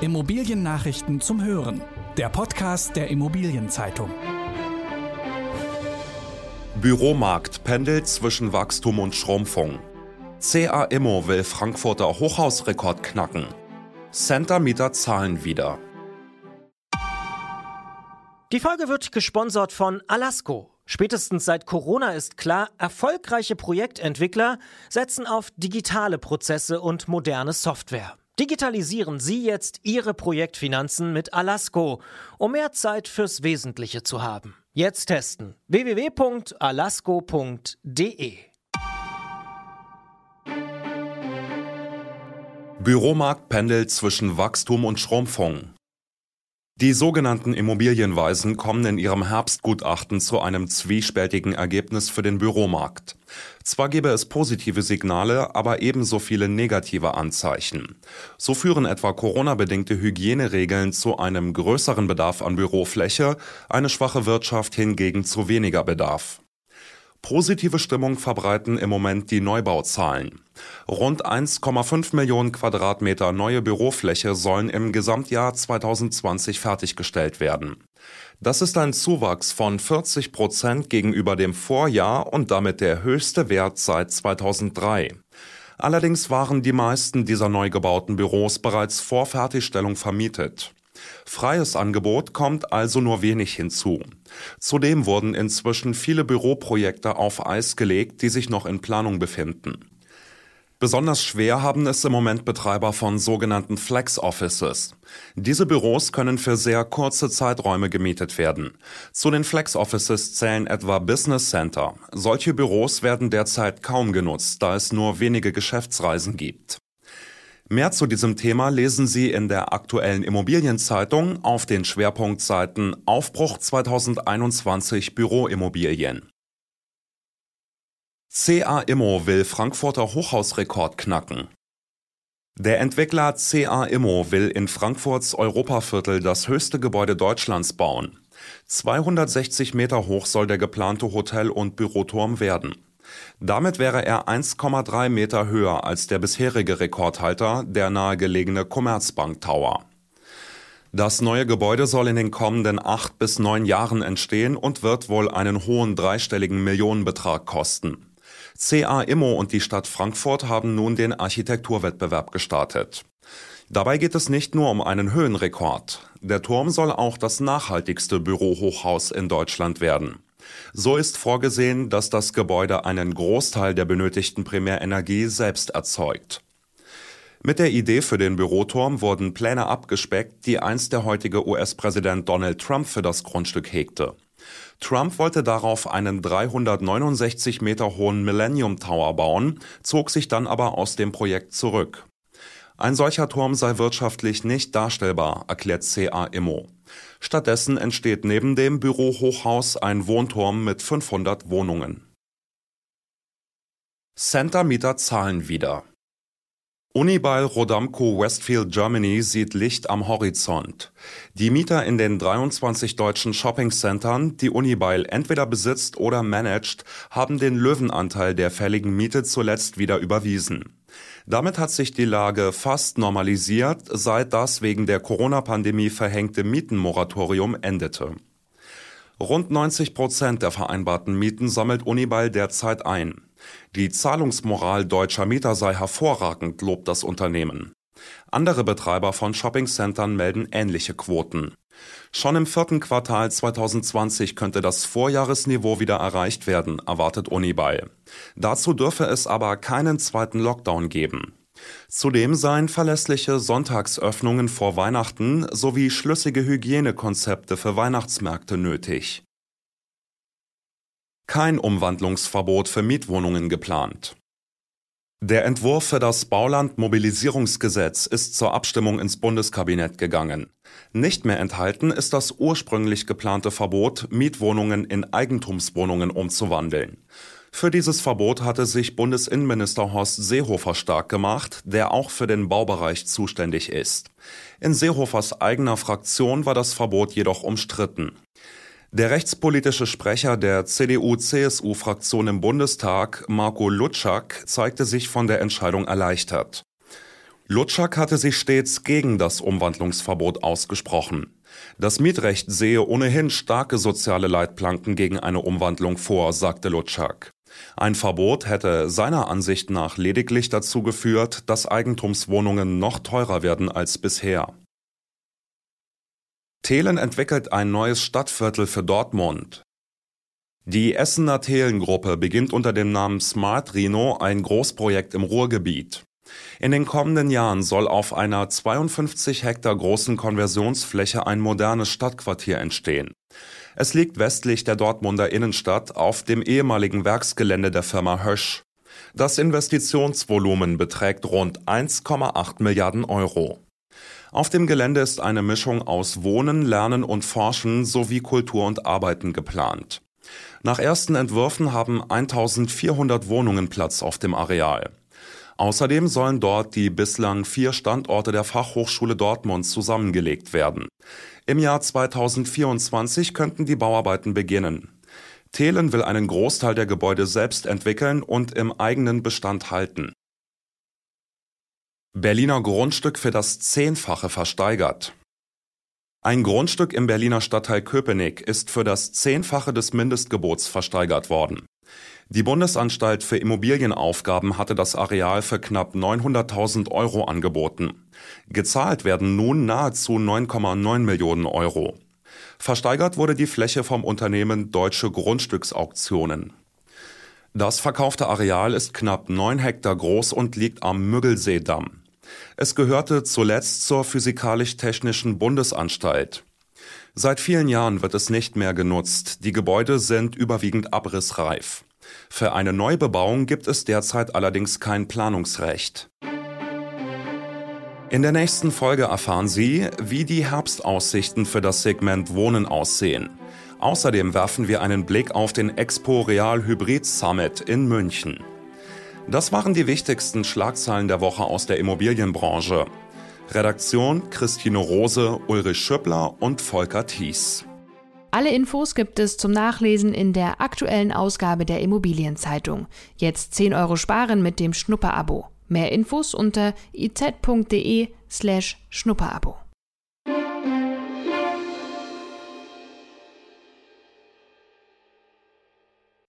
Immobiliennachrichten zum Hören. Der Podcast der Immobilienzeitung. Büromarkt pendelt zwischen Wachstum und Schrumpfung. CA Immo will Frankfurter Hochhausrekord knacken. Center-Mieter zahlen wieder. Die Folge wird gesponsert von Alasco. Spätestens seit Corona ist klar, erfolgreiche Projektentwickler setzen auf digitale Prozesse und moderne Software. Digitalisieren Sie jetzt Ihre Projektfinanzen mit Alasco, um mehr Zeit fürs Wesentliche zu haben. Jetzt testen www.alasco.de. Büromarkt pendelt zwischen Wachstum und Schrumpfung. Die sogenannten Immobilienweisen kommen in ihrem Herbstgutachten zu einem zwiespältigen Ergebnis für den Büromarkt. Zwar gebe es positive Signale, aber ebenso viele negative Anzeichen. So führen etwa Corona-bedingte Hygieneregeln zu einem größeren Bedarf an Bürofläche, eine schwache Wirtschaft hingegen zu weniger Bedarf. Positive Stimmung verbreiten im Moment die Neubauzahlen. Rund 1,5 Millionen Quadratmeter neue Bürofläche sollen im Gesamtjahr 2020 fertiggestellt werden. Das ist ein Zuwachs von 40 Prozent gegenüber dem Vorjahr und damit der höchste Wert seit 2003. Allerdings waren die meisten dieser neu gebauten Büros bereits vor Fertigstellung vermietet. Freies Angebot kommt also nur wenig hinzu. Zudem wurden inzwischen viele Büroprojekte auf Eis gelegt, die sich noch in Planung befinden. Besonders schwer haben es im Moment Betreiber von sogenannten Flex Offices. Diese Büros können für sehr kurze Zeiträume gemietet werden. Zu den Flex Offices zählen etwa Business Center. Solche Büros werden derzeit kaum genutzt, da es nur wenige Geschäftsreisen gibt. Mehr zu diesem Thema lesen Sie in der aktuellen Immobilienzeitung auf den Schwerpunktseiten Aufbruch 2021 Büroimmobilien. CA Immo will Frankfurter Hochhausrekord knacken. Der Entwickler CA Immo will in Frankfurts Europaviertel das höchste Gebäude Deutschlands bauen. 260 Meter hoch soll der geplante Hotel- und Büroturm werden. Damit wäre er 1,3 Meter höher als der bisherige Rekordhalter, der nahegelegene Commerzbank Tower. Das neue Gebäude soll in den kommenden acht bis neun Jahren entstehen und wird wohl einen hohen dreistelligen Millionenbetrag kosten. CA Immo und die Stadt Frankfurt haben nun den Architekturwettbewerb gestartet. Dabei geht es nicht nur um einen Höhenrekord. Der Turm soll auch das nachhaltigste Bürohochhaus in Deutschland werden. So ist vorgesehen, dass das Gebäude einen Großteil der benötigten Primärenergie selbst erzeugt. Mit der Idee für den Büroturm wurden Pläne abgespeckt, die einst der heutige US-Präsident Donald Trump für das Grundstück hegte. Trump wollte darauf einen 369 Meter hohen Millennium Tower bauen, zog sich dann aber aus dem Projekt zurück. Ein solcher Turm sei wirtschaftlich nicht darstellbar, erklärt CA Immo. Stattdessen entsteht neben dem Bürohochhaus ein Wohnturm mit 500 Wohnungen. Center-Mieter zahlen wieder. Unibail Rodamco Westfield Germany sieht Licht am Horizont. Die Mieter in den 23 deutschen Shoppingcentern, die Unibail entweder besitzt oder managt, haben den Löwenanteil der fälligen Miete zuletzt wieder überwiesen. Damit hat sich die Lage fast normalisiert, seit das wegen der Corona-Pandemie verhängte Mietenmoratorium endete. Rund 90 Prozent der vereinbarten Mieten sammelt Unibail derzeit ein. Die Zahlungsmoral deutscher Mieter sei hervorragend, lobt das Unternehmen. Andere Betreiber von Shoppingcentern melden ähnliche Quoten. Schon im vierten Quartal 2020 könnte das Vorjahresniveau wieder erreicht werden, erwartet Unibail. Dazu dürfe es aber keinen zweiten Lockdown geben. Zudem seien verlässliche Sonntagsöffnungen vor Weihnachten sowie schlüssige Hygienekonzepte für Weihnachtsmärkte nötig. Kein Umwandlungsverbot für Mietwohnungen geplant. Der Entwurf für das Bauland-Mobilisierungsgesetz ist zur Abstimmung ins Bundeskabinett gegangen. Nicht mehr enthalten ist das ursprünglich geplante Verbot, Mietwohnungen in Eigentumswohnungen umzuwandeln. Für dieses Verbot hatte sich Bundesinnenminister Horst Seehofer stark gemacht, der auch für den Baubereich zuständig ist. In Seehofers eigener Fraktion war das Verbot jedoch umstritten. Der rechtspolitische Sprecher der CDU-CSU-Fraktion im Bundestag, Marco Lutschak, zeigte sich von der Entscheidung erleichtert. Lutschak hatte sich stets gegen das Umwandlungsverbot ausgesprochen. Das Mietrecht sehe ohnehin starke soziale Leitplanken gegen eine Umwandlung vor, sagte Lutschak. Ein Verbot hätte seiner Ansicht nach lediglich dazu geführt, dass Eigentumswohnungen noch teurer werden als bisher. Thelen entwickelt ein neues Stadtviertel für Dortmund. Die Essener Thelen-Gruppe beginnt unter dem Namen Smart Rhino ein Großprojekt im Ruhrgebiet. In den kommenden Jahren soll auf einer 52 Hektar großen Konversionsfläche ein modernes Stadtquartier entstehen. Es liegt westlich der Dortmunder Innenstadt auf dem ehemaligen Werksgelände der Firma Hösch. Das Investitionsvolumen beträgt rund 1,8 Milliarden Euro. Auf dem Gelände ist eine Mischung aus Wohnen, Lernen und Forschen sowie Kultur und Arbeiten geplant. Nach ersten Entwürfen haben 1400 Wohnungen Platz auf dem Areal. Außerdem sollen dort die bislang vier Standorte der Fachhochschule Dortmund zusammengelegt werden. Im Jahr 2024 könnten die Bauarbeiten beginnen. Thelen will einen Großteil der Gebäude selbst entwickeln und im eigenen Bestand halten. Berliner Grundstück für das Zehnfache versteigert. Ein Grundstück im Berliner Stadtteil Köpenick ist für das Zehnfache des Mindestgebots versteigert worden. Die Bundesanstalt für Immobilienaufgaben hatte das Areal für knapp 900.000 Euro angeboten. Gezahlt werden nun nahezu 9,9 Millionen Euro. Versteigert wurde die Fläche vom Unternehmen Deutsche Grundstücksauktionen. Das verkaufte Areal ist knapp 9 Hektar groß und liegt am Müggelseedamm. Es gehörte zuletzt zur Physikalisch-Technischen Bundesanstalt. Seit vielen Jahren wird es nicht mehr genutzt. Die Gebäude sind überwiegend abrissreif. Für eine Neubebauung gibt es derzeit allerdings kein Planungsrecht. In der nächsten Folge erfahren Sie, wie die Herbstaussichten für das Segment Wohnen aussehen. Außerdem werfen wir einen Blick auf den Expo Real Hybrid Summit in München. Das waren die wichtigsten Schlagzeilen der Woche aus der Immobilienbranche. Redaktion Christine Rose, Ulrich Schöppler und Volker Thies. Alle Infos gibt es zum Nachlesen in der aktuellen Ausgabe der Immobilienzeitung. Jetzt 10 Euro sparen mit dem Schnupperabo. Mehr Infos unter iz.de slash Schnupperabo.